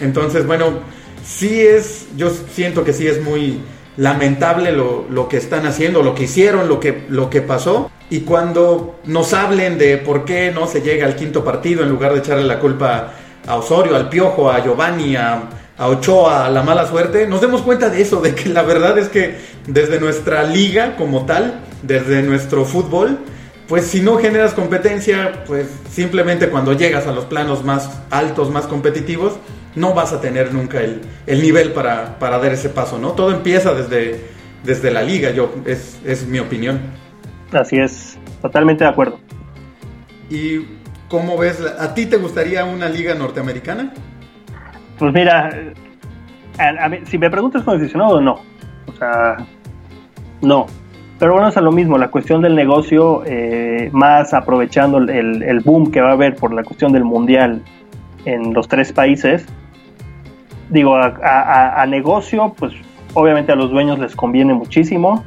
Entonces, bueno, sí es, yo siento que sí es muy lamentable lo, lo, que están haciendo, lo que hicieron, lo que, lo que pasó. Y cuando nos hablen de por qué no se llega al quinto partido en lugar de echarle la culpa a Osorio, al Piojo, a Giovanni, a, a Ochoa la mala suerte, nos demos cuenta de eso, de que la verdad es que desde nuestra liga como tal, desde nuestro fútbol, pues si no generas competencia, pues simplemente cuando llegas a los planos más altos, más competitivos, no vas a tener nunca el, el nivel para, para, dar ese paso, ¿no? Todo empieza desde, desde la liga, yo, es, es mi opinión. Así es, totalmente de acuerdo. ¿Y cómo ves? ¿A ti te gustaría una liga norteamericana? Pues mira, a, a mí, si me preguntas como aficionado, no. O sea, no. Pero bueno, es a lo mismo, la cuestión del negocio, eh, más aprovechando el, el, boom que va a haber por la cuestión del mundial en los tres países. Digo, a, a, a negocio, pues obviamente a los dueños les conviene muchísimo.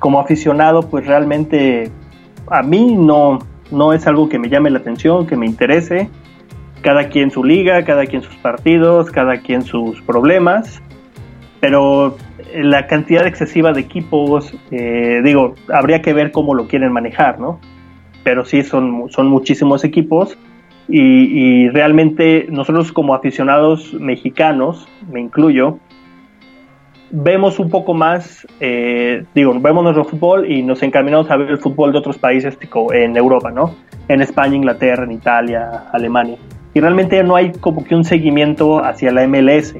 Como aficionado, pues realmente a mí no, no es algo que me llame la atención, que me interese. Cada quien su liga, cada quien sus partidos, cada quien sus problemas. Pero la cantidad excesiva de equipos, eh, digo, habría que ver cómo lo quieren manejar, ¿no? Pero sí, son, son muchísimos equipos y, y realmente nosotros como aficionados mexicanos, me incluyo, vemos un poco más, eh, digo, vemos nuestro fútbol y nos encaminamos a ver el fútbol de otros países en Europa, ¿no? En España, Inglaterra, en Italia, Alemania. Y realmente no hay como que un seguimiento hacia la MLS.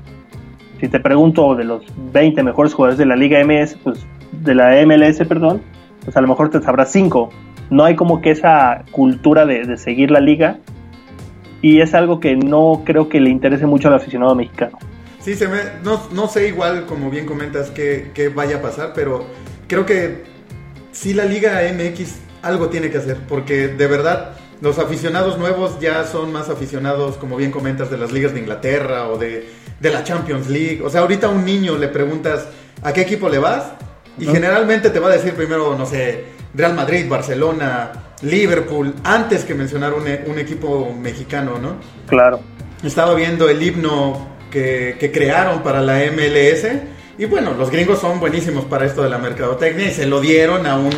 Si te pregunto de los 20 mejores jugadores de la Liga MS, pues de la MLS, perdón, pues a lo mejor te sabrás 5. No hay como que esa cultura de seguir la liga y es algo que no creo que le interese mucho al aficionado mexicano. Sí, se me, no, no, sé igual, como bien comentas, qué, qué, vaya a pasar, pero creo que sí la Liga MX algo tiene que hacer, porque de verdad los aficionados nuevos ya son más aficionados, como bien comentas, de las ligas de Inglaterra o de, de la Champions League. O sea, ahorita a un niño le preguntas a qué equipo le vas y ¿No? generalmente te va a decir primero, no sé, Real Madrid, Barcelona, Liverpool, antes que mencionar un, un equipo mexicano, ¿no? Claro. Estaba viendo el himno que, que, crearon para la MLS. Y bueno, los gringos son buenísimos para esto de la mercadotecnia y se lo dieron a un,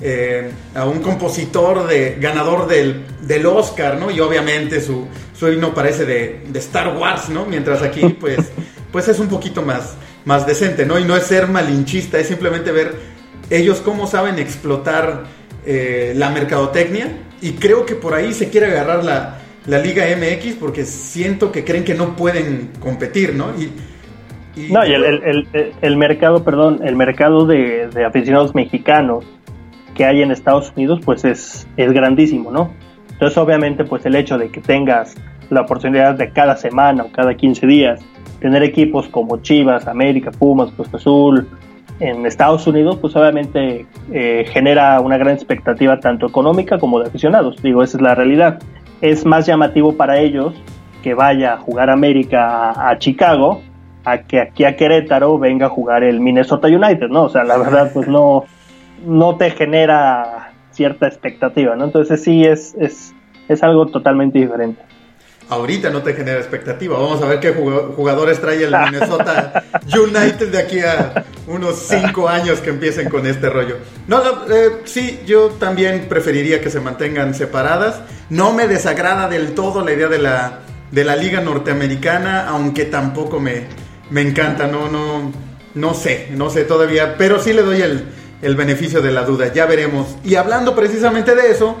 eh, a un compositor de, ganador del, del, Oscar, ¿no? Y obviamente su, su himno parece de, de, Star Wars, ¿no? Mientras aquí, pues, pues es un poquito más, más decente, ¿no? Y no es ser malinchista, es simplemente ver ellos cómo saben explotar eh, la mercadotecnia. Y creo que por ahí se quiere agarrar la, la Liga MX porque siento que creen que no pueden competir, ¿no? Y, no, y el, el, mercado, perdón, el mercado de, de, aficionados mexicanos que hay en Estados Unidos, pues es, es grandísimo, ¿no? Entonces, obviamente, pues el hecho de que tengas la oportunidad de cada semana o cada 15 días tener equipos como Chivas, América, Pumas, Costa Azul, en Estados Unidos, pues obviamente eh, genera una gran expectativa tanto económica como de aficionados. Digo, esa es la realidad es más llamativo para ellos que vaya a jugar América a, a, Chicago a que aquí a Querétaro venga a jugar el Minnesota United, ¿no? O sea, la verdad, pues no, no te genera cierta expectativa, ¿no? Entonces sí es, es, es algo totalmente diferente. Ahorita no te genera expectativa. Vamos a ver qué jugadores trae el Minnesota United de aquí a unos 5 años que empiecen con este rollo. No, no eh, sí, yo también preferiría que se mantengan separadas. No me desagrada del todo la idea de la, de la liga norteamericana, aunque tampoco me, me encanta. No, no, no sé, no sé todavía, pero sí le doy el, el beneficio de la duda. Ya veremos. Y hablando precisamente de eso,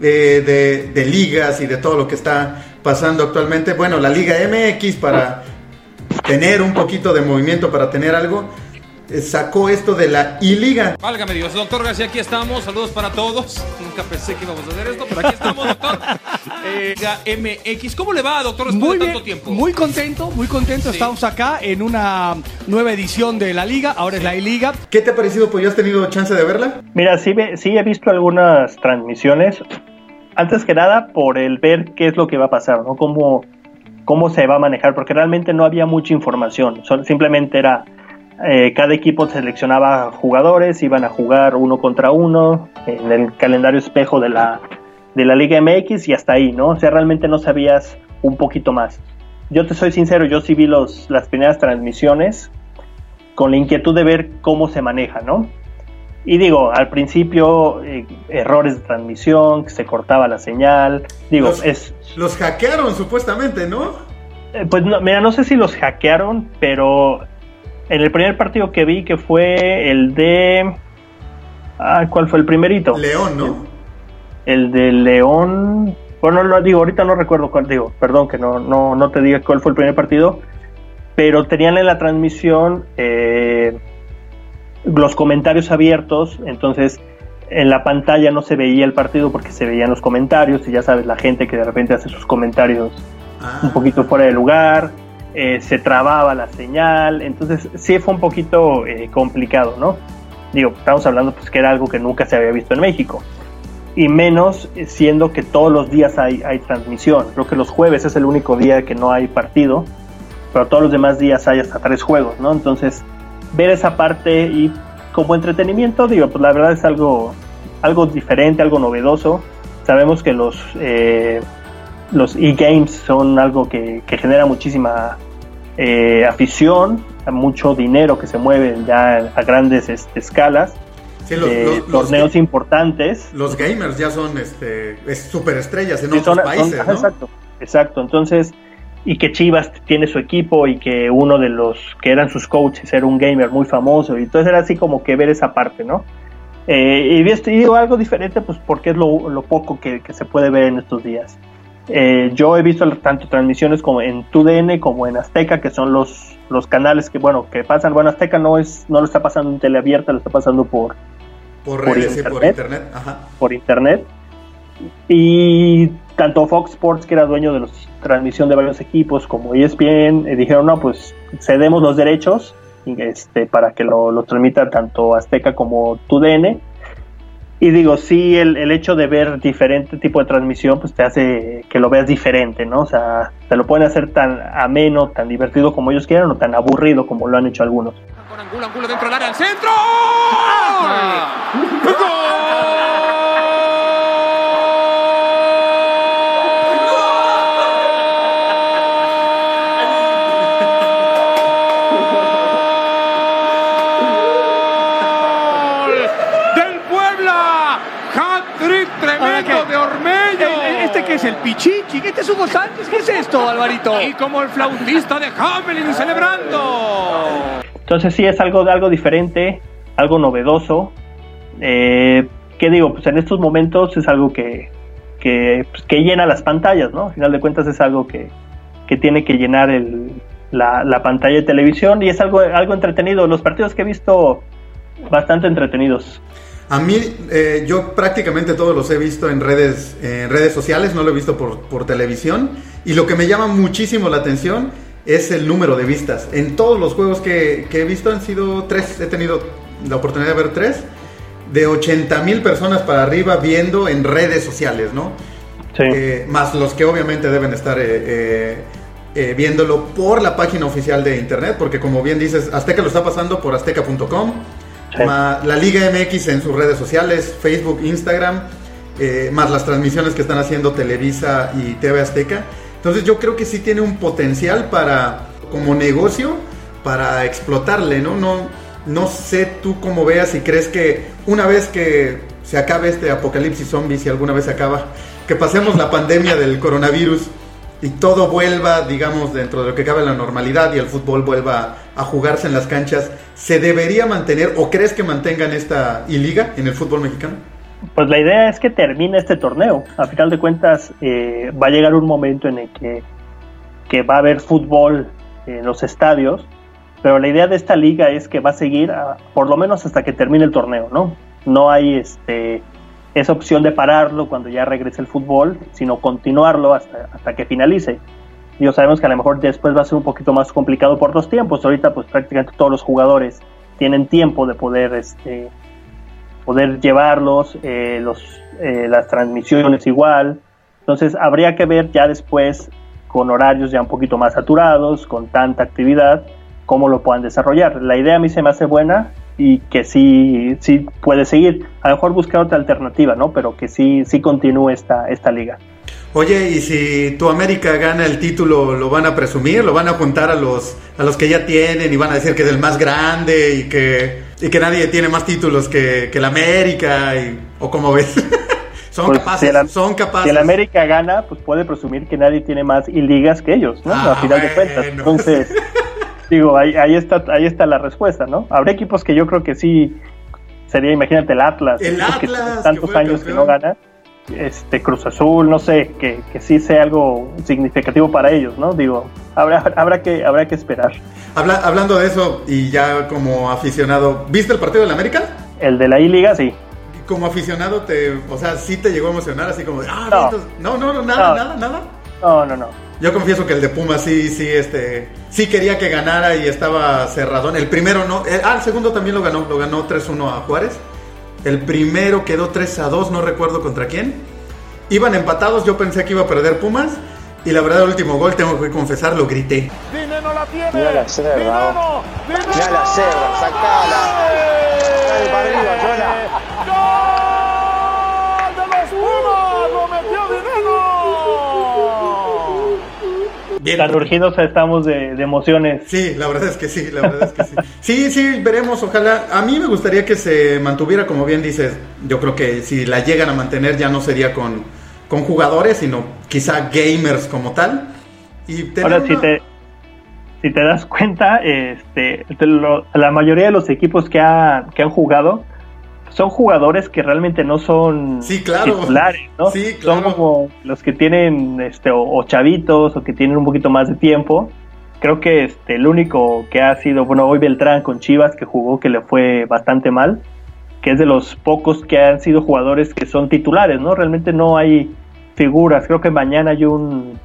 de, de, de ligas y de todo lo que está pasando actualmente. Bueno, la Liga MX para tener un poquito de movimiento, para tener algo, sacó esto de la I-Liga. Válgame Dios, doctor García, aquí estamos. Saludos para todos. Nunca pensé que íbamos a hacer esto, pero aquí estamos, doctor. eh, MX, ¿cómo le va, doctor, después muy de bien, tanto tiempo? Muy contento, muy contento. Sí. Estamos acá en una nueva edición de la Liga. Ahora es la I-Liga. ¿Qué te ha parecido? Pues ya has tenido chance de verla. Mira, sí, sí he visto algunas transmisiones antes que nada por el ver qué es lo que va a pasar, ¿no? Cómo, cómo se va a manejar, porque realmente no había mucha información, simplemente era eh, cada equipo seleccionaba jugadores, iban a jugar uno contra uno en el calendario espejo de la, de la Liga MX y hasta ahí, ¿no? O sea, realmente no sabías un poquito más. Yo te soy sincero, yo sí vi los, las primeras transmisiones con la inquietud de ver cómo se maneja, ¿no? Y digo, al principio eh, errores de transmisión, que se cortaba la señal. Digo, los, es. Los hackearon supuestamente, ¿no? Eh, pues no, mira, no sé si los hackearon, pero en el primer partido que vi, que fue el de... Ah, ¿Cuál fue el primerito? León, ¿no? El de León... Bueno, no digo, ahorita no recuerdo cuál digo, perdón que no, no, no te diga cuál fue el primer partido, pero tenían en la transmisión eh, los comentarios abiertos, entonces en la pantalla no se veía el partido porque se veían los comentarios y ya sabes, la gente que de repente hace sus comentarios un poquito fuera de lugar, eh, se trababa la señal, entonces sí fue un poquito eh, complicado, ¿no? Digo, estamos hablando pues que era algo que nunca se había visto en México y menos siendo que todos los días hay, hay transmisión. Creo que los jueves es el único día que no hay partido, pero todos los demás días hay hasta tres juegos, ¿no? Entonces, ver esa parte y como entretenimiento, digo, pues la verdad es algo, algo diferente, algo novedoso. Sabemos que los eh, los e-games son algo que, que genera muchísima eh, afición, mucho dinero que se mueve ya a grandes este, escalas los, torneos importantes. Los gamers ya son este, superestrellas en otros países. Exacto, exacto. Entonces, y que Chivas tiene su equipo y que uno de los que eran sus coaches era un gamer muy famoso. Y entonces era así como que ver esa parte, ¿no? Eh, y, digo algo diferente, pues porque es lo, poco que, se puede ver en estos días. Eh, yo he visto tanto transmisiones como en TUDN como en Azteca, que son los, los canales que, bueno, que pasan. Bueno, Azteca no es no lo está pasando en teleabierta, lo está pasando por, por redes y por internet. Ajá. Por internet. Y tanto Fox Sports, que era dueño de la transmisión de varios equipos, como ESPN, eh, dijeron, no, pues cedemos los derechos este, para que lo, lo transmita tanto Azteca como TUDN. Y digo, sí, el, el, hecho de ver diferente tipo de transmisión, pues te hace que lo veas diferente, ¿no? O sea, te lo pueden hacer tan ameno, tan divertido como ellos quieran, o tan aburrido como lo han hecho algunos. Con Angulo, Angulo dentro del área, al centro. ¡Gol! Es el Pichichi? ¿Qué es Hugo Sánchez? ¿Qué es esto, Alvarito? Y como el flautista de Hamelin celebrando. Entonces sí es algo, algo diferente, algo novedoso. Eh, ¿Qué digo? Pues en estos momentos es algo que, que, pues, llena las pantallas, ¿no? Al final de cuentas es algo que, que tiene que llenar el, la, la, pantalla de televisión y es algo, algo entretenido. Los partidos que he visto bastante entretenidos. A mí, eh, yo prácticamente todos los he visto en redes, redes sociales, no lo he visto por, por, televisión. Y lo que me llama muchísimo la atención es el número de vistas. En todos los juegos que, que he visto han sido tres, he tenido la oportunidad de ver tres, de 80 mil personas para arriba viendo en redes sociales, ¿no? Sí. Eh, más los que obviamente deben estar eh, viéndolo por la página oficial de internet, porque como bien dices, Azteca lo está pasando por azteca.com la Liga MX en sus redes sociales, Facebook, Instagram, eh, más las transmisiones que están haciendo Televisa y TV Azteca. Entonces yo creo que sí tiene un potencial para, como negocio, para explotarle, ¿no? No, no sé tú cómo veas y crees que una vez que se acabe este apocalipsis zombie, si alguna vez se acaba, que pasemos la pandemia del coronavirus, y todo vuelva, digamos, dentro de lo que cabe la normalidad y el fútbol vuelva a jugarse en las canchas, ¿se debería mantener o crees que mantengan esta I-Liga en el fútbol mexicano? Pues la idea es que termine este torneo. A final de cuentas, eh, va a llegar un momento en el que, que va a haber fútbol en los estadios, pero la idea de esta liga es que va a seguir por lo menos hasta que termine el torneo, ¿no? No hay este esa opción de pararlo cuando ya regrese el fútbol, sino continuarlo hasta, hasta que finalice. Y sabemos que a lo mejor después va a ser un poquito más complicado por los tiempos. Ahorita pues prácticamente todos los jugadores tienen tiempo de poder, este, poder llevarlos, eh, los, eh, las transmisiones igual. Entonces habría que ver ya después con horarios ya un poquito más saturados, con tanta actividad, cómo lo puedan desarrollar. La idea a mí se me hace buena, y que sí, sí puede seguir. A lo mejor buscar otra alternativa, ¿no? Pero que sí, sí continúe esta, esta liga. Oye, y si tu América gana el título, ¿lo van a presumir? ¿Lo van a juntar a los, a los que ya tienen y van a decir que es el más grande y que, y que nadie tiene más títulos que, que el América? Y, ¿O cómo ves? Son pues, capaces, si el, son capaces. Si el América gana, pues puede presumir que nadie tiene más y ligas que ellos, ¿no? Ah, a final de cuentas. Entonces, digo, ahí, ahí está ahí está la respuesta, ¿no? Habrá equipos que yo creo que sí sería, imagínate, el Atlas, El Atlas, que tantos años que no gana, este Cruz Azul, no sé, que, que sí sea algo significativo para ellos, ¿no? Digo, habrá, habrá que habrá que esperar. Habla- hablando de eso, y ya como aficionado, ¿viste el partido del América? El de la I-Liga, sí. Como aficionado, te, o sea, sí te llegó a emocionar, así como, de, ah, No. no, no, no, nada, No. nada, nada. No, no, no. Yo confieso que el de Pumas sí, sí, este, sí quería que ganara y estaba cerradón. El primero no, eh, ah, el segundo también lo ganó, lo ganó 3-1 a Juárez. El primero quedó 3-2, no recuerdo contra quién. Iban empatados, yo pensé que iba a perder Pumas. Y la verdad, el último gol, tengo que confesar, lo grité. Mira la cerda, vos. Mira la cerda, sacala. Bien. Tan urgidos estamos de, de emociones. Sí, la verdad es que sí, la verdad es que sí. Sí, sí, veremos, ojalá. A mí me gustaría que se mantuviera, como bien dices, yo creo que si la llegan a mantener ya no sería con, con jugadores, sino quizá gamers como tal. Y Ahora, si te, si te das cuenta, este, te lo- la mayoría de los equipos que, ha- que han jugado son jugadores que realmente no son Sí, claro. titulares, ¿no? Sí, Son claro. como los que tienen, este, o, o chavitos, o que tienen un poquito más de tiempo. Creo que este, el único que ha sido, bueno, hoy Beltrán con Chivas, que jugó, que le fue bastante mal, que es de los pocos que han sido jugadores que son titulares, ¿no? Realmente no hay figuras. Creo que mañana hay un,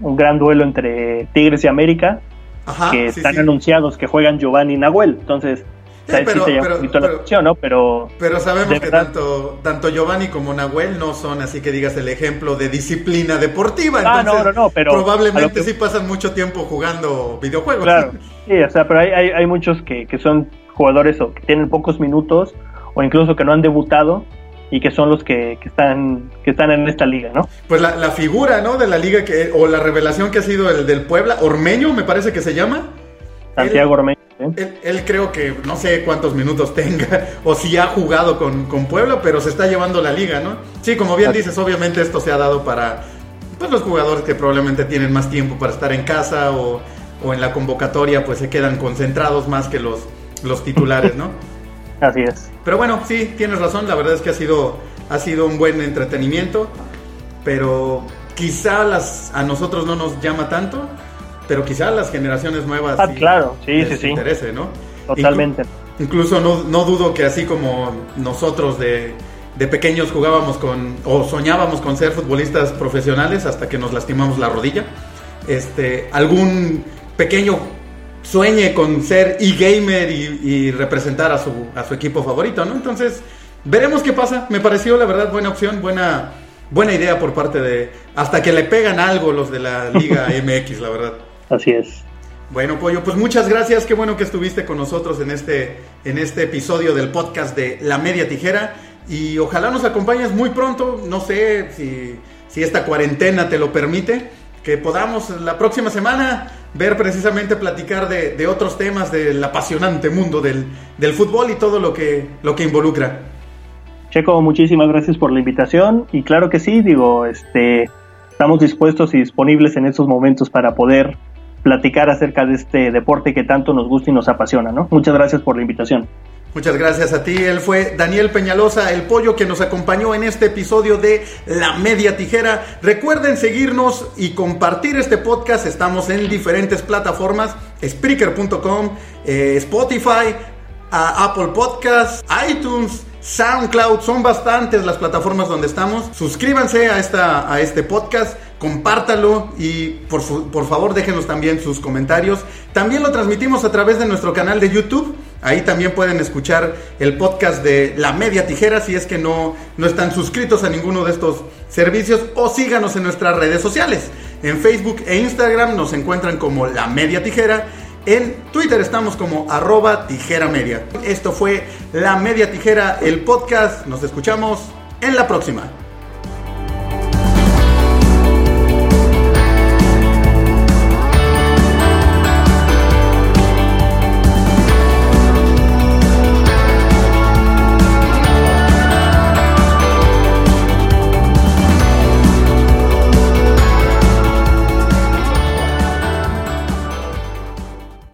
un gran duelo entre Tigres y América, Ajá, que sí, están anunciados que juegan Giovanni y Nahuel. Entonces, Sí, ahí sí pero- pero- la pero- atención, ¿no? Pero, Pero sabemos que verdad- tanto, tanto Giovanni como Nahuel no son así que digas el ejemplo de disciplina deportiva. Ah, Entonces, no, no, no, pero probablemente que- sí pasan mucho tiempo jugando videojuegos. Claro, sí, o sea, pero hay, hay, hay muchos que, que son jugadores o que tienen pocos minutos o incluso que no han debutado y que son los que, que están que están en esta liga, ¿no? Pues la, la figura, ¿no? De la liga que, o la revelación que ha sido el del Puebla, Ormeño me parece que se llama. Santiago Ormeño. ¿eh? Él, él creo que no sé cuántos minutos tenga o si ha jugado con, con Puebla, pero se está llevando la liga, ¿no? Sí, como bien dices, obviamente esto se ha dado para pues, los jugadores que probablemente tienen más tiempo para estar en casa o, o en la convocatoria, pues se quedan concentrados más que los, los titulares, ¿no? Así es. Pero bueno, sí, tienes razón, la verdad es que ha sido, ha sido un buen entretenimiento, pero quizá las, a nosotros no nos llama tanto, pero quizá las generaciones nuevas Ah, claro, sí, les sí, sí. interese, ¿no? Totalmente. Inclu- incluso no, no dudo que así como nosotros de, de pequeños jugábamos con, o soñábamos con ser futbolistas profesionales hasta que nos lastimamos la rodilla, este, algún pequeño sueñe con ser e-gamer y, y representar a su, a su equipo favorito, ¿no? Entonces, veremos qué pasa. Me pareció, la verdad, buena opción, buena, buena idea por parte de... Hasta que le pegan algo los de la Liga MX, la verdad. Así es. Bueno, Pollo, pues muchas gracias. Qué bueno que estuviste con nosotros en este, en este episodio del podcast de La Media Tijera. Y ojalá nos acompañes muy pronto. No sé si, si esta cuarentena te lo permite. Que podamos la próxima semana ver precisamente platicar de, de otros temas del apasionante mundo del, del fútbol y todo lo que, lo que involucra. Checo, muchísimas gracias por la invitación y claro que sí, digo, este, estamos dispuestos y disponibles en estos momentos para poder platicar acerca de este deporte que tanto nos gusta y nos apasiona, ¿no? Muchas gracias por la invitación. Muchas gracias a ti. Él fue Daniel Peñalosa, el pollo que nos acompañó en este episodio de La Media Tijera. Recuerden seguirnos y compartir este podcast. Estamos en diferentes plataformas: Spreaker.com, eh, Spotify, Apple Podcasts, iTunes. SoundCloud, son bastantes las plataformas donde estamos. Suscríbanse a, esta, a este podcast, compártalo y por, favor déjenos también sus comentarios. También lo transmitimos a través de nuestro canal de YouTube. Ahí también pueden escuchar el podcast de La Media Tijera si es que no, no están suscritos a ninguno de estos servicios o síganos en nuestras redes sociales. En Facebook e Instagram nos encuentran como La Media Tijera. En Twitter estamos como arroba tijera media. Esto fue La Media Tijera, el podcast. Nos escuchamos en la próxima.